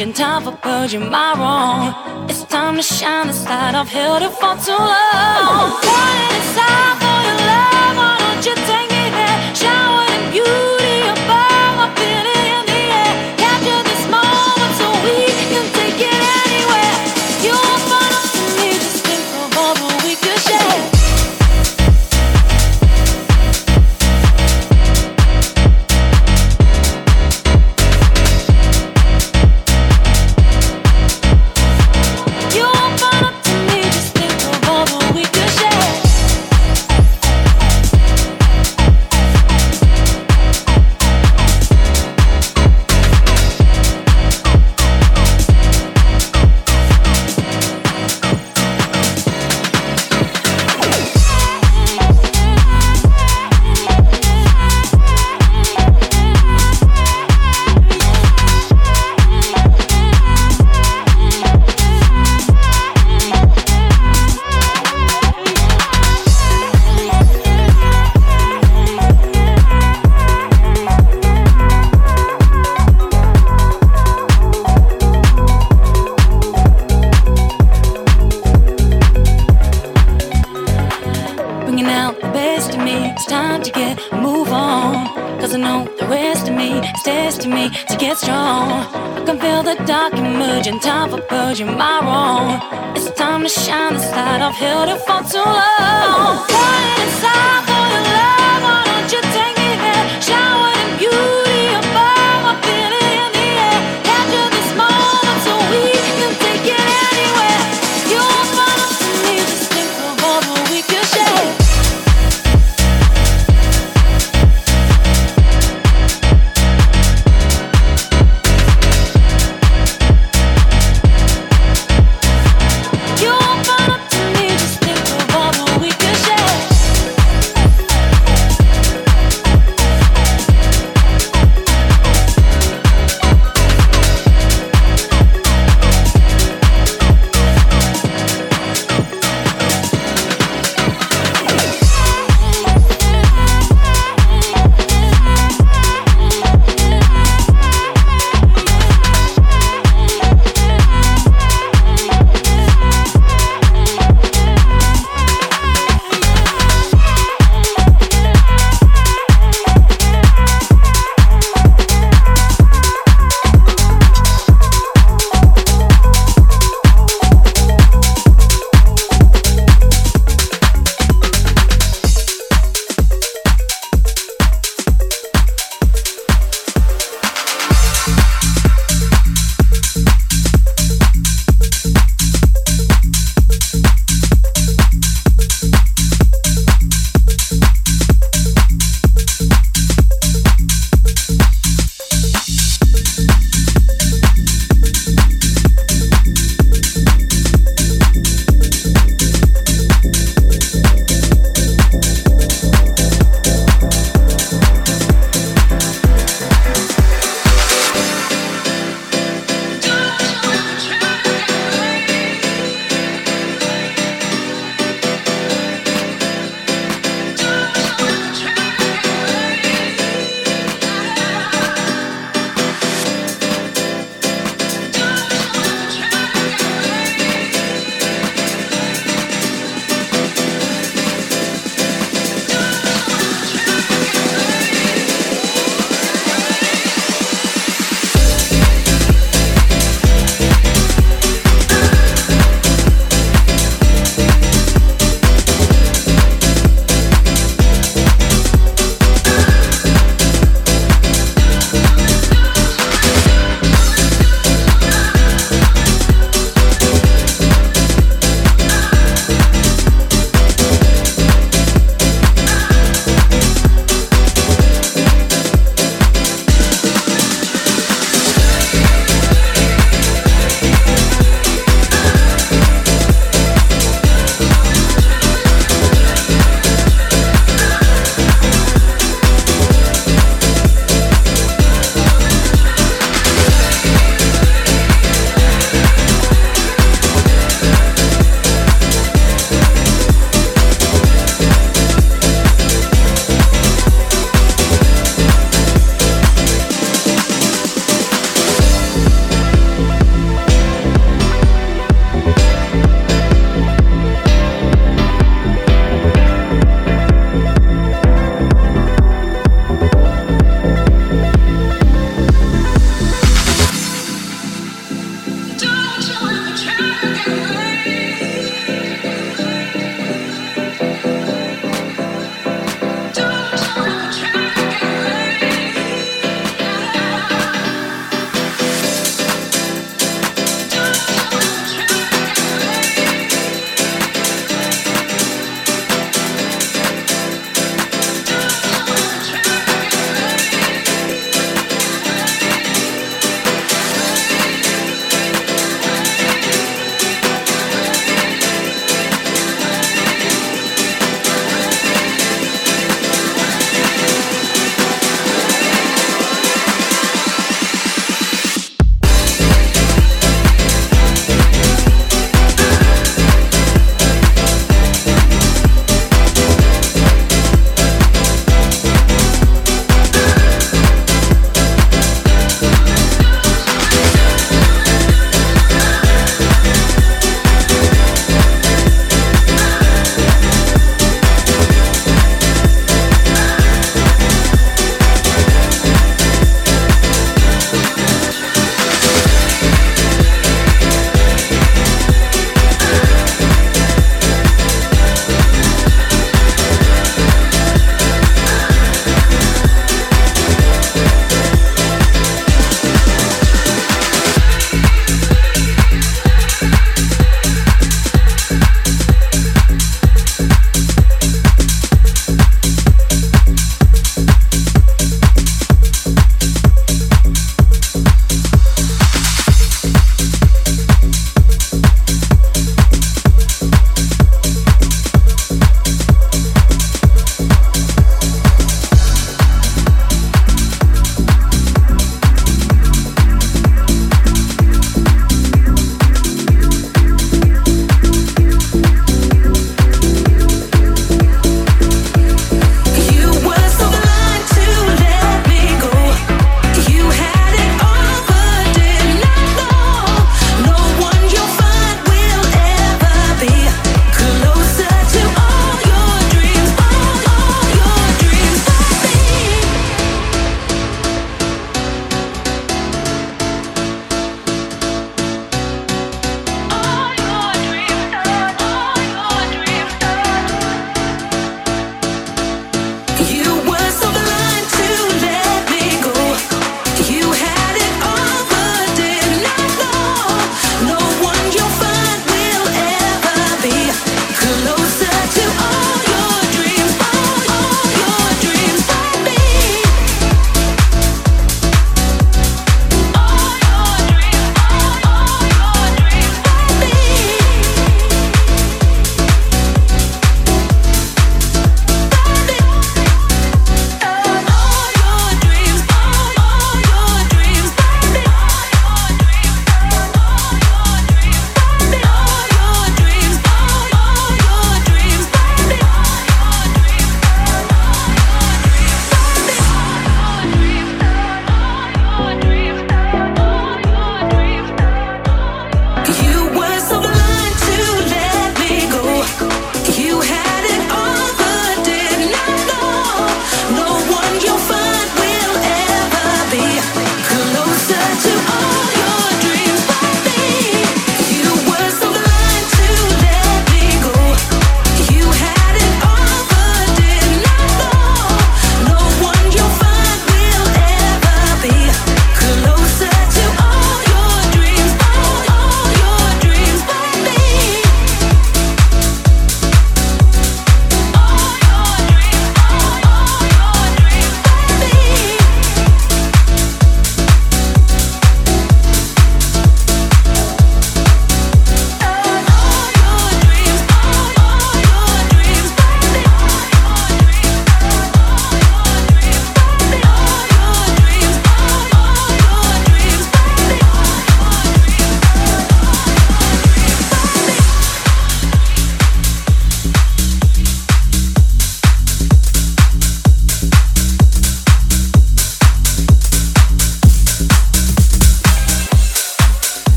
changing, time for purging my wrong. It's time to shine the light I've held it for too long.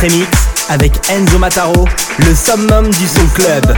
Extremix avec Enzo Mataro, le summum du son club.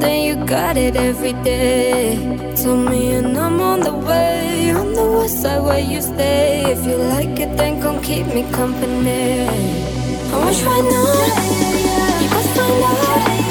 then you got it every day. Tell me, and I'm on the way. On the west side where you stay. If you like it, then come keep me company. I wish right now you could find out.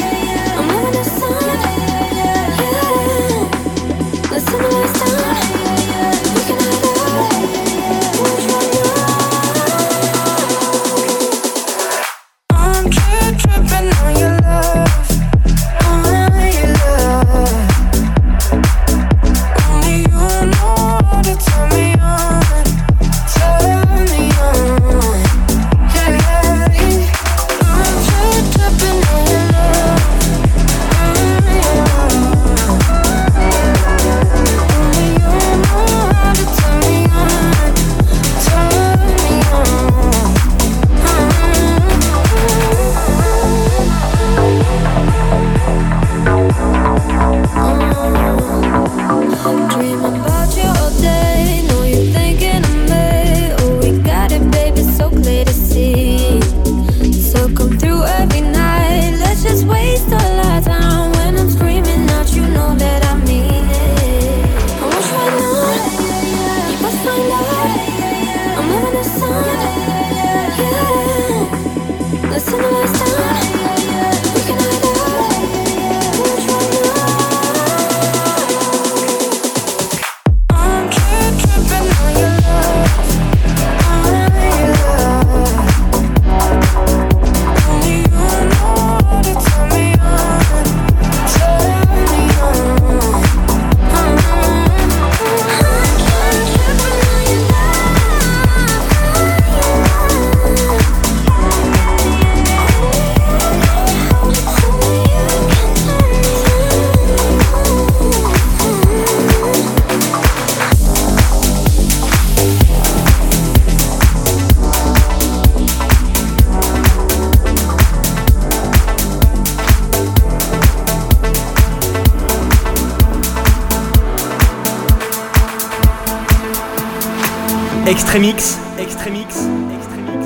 Extremix, Extremix, Extremix,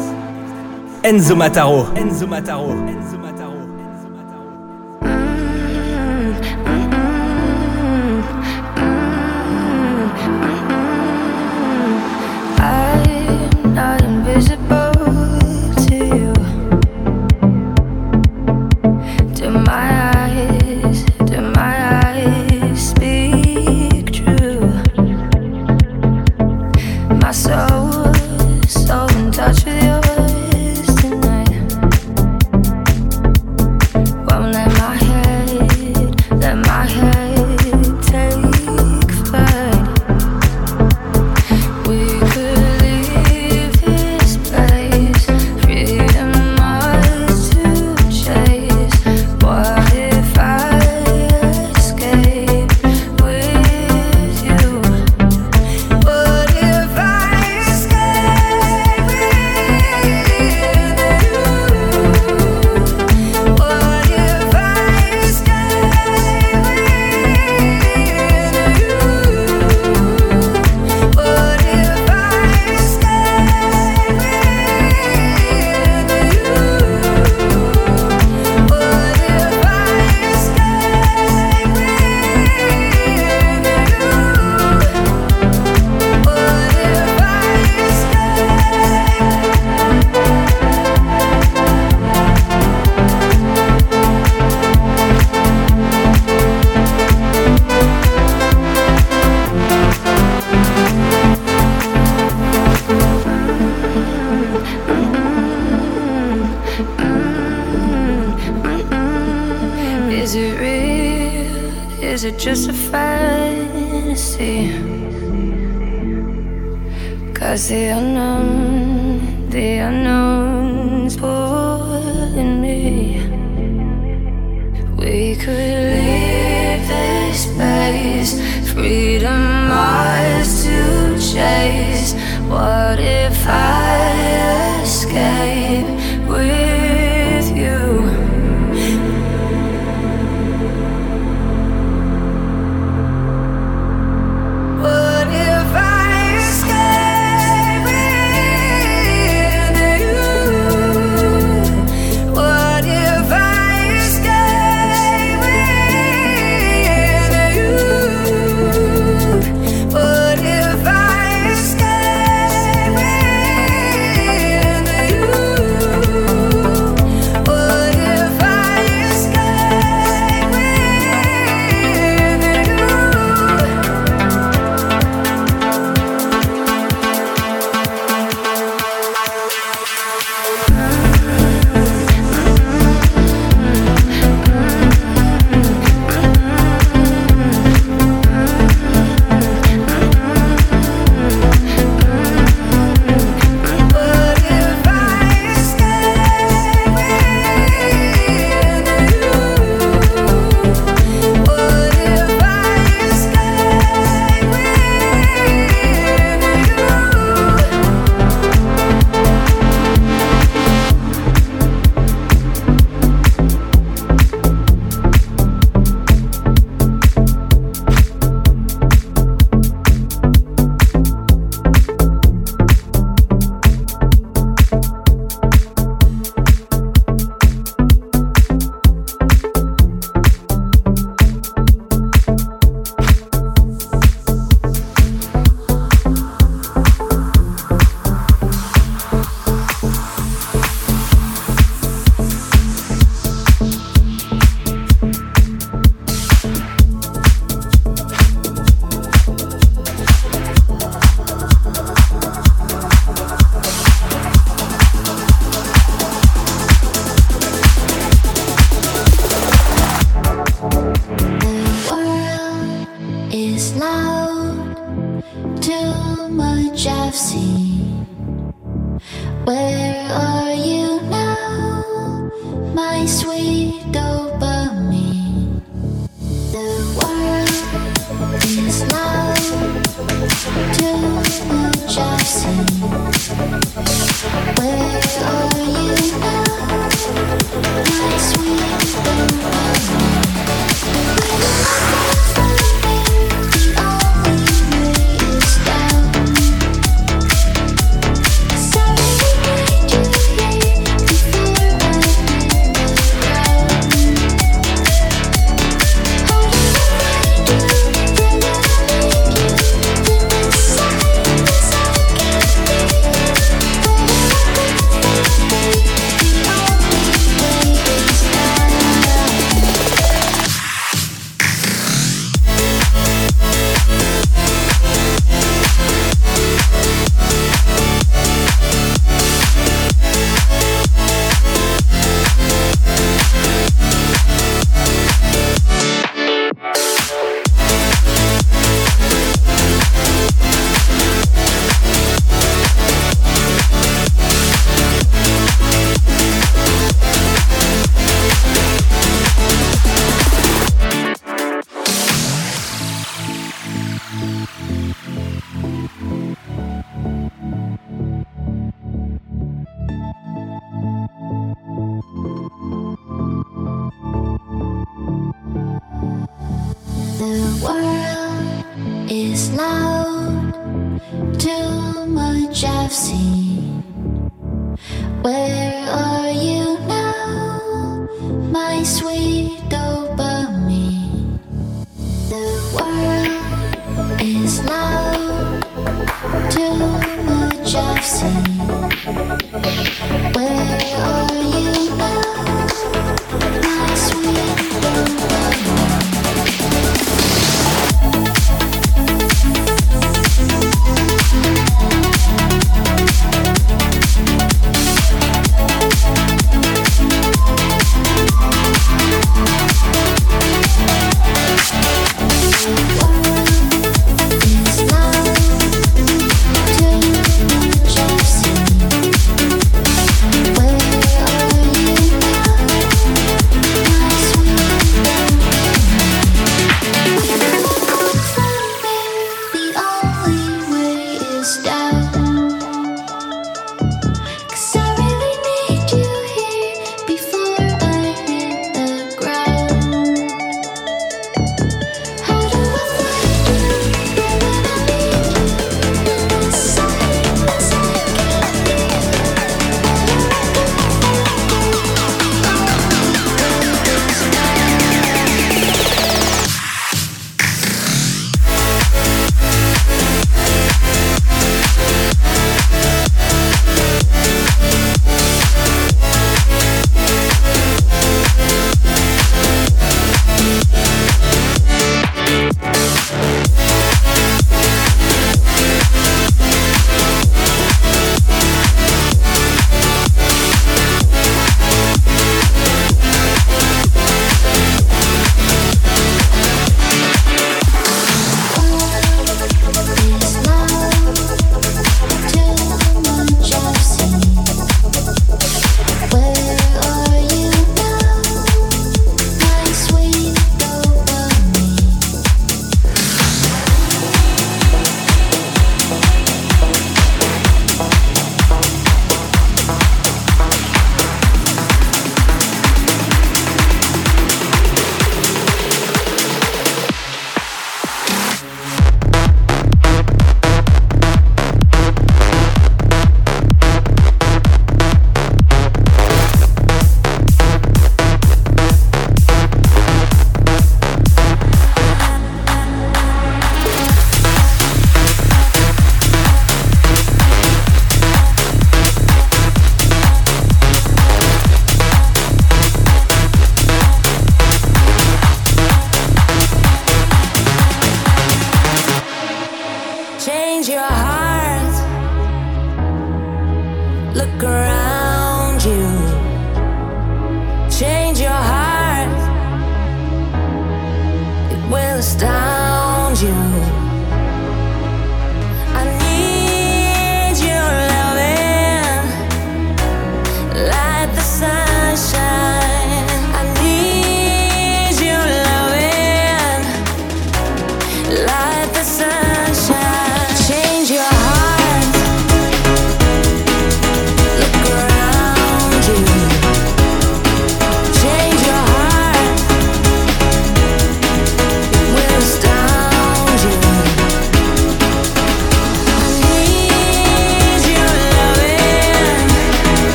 Enzo Mataro. Enzo Mataro. Enzo Mataro.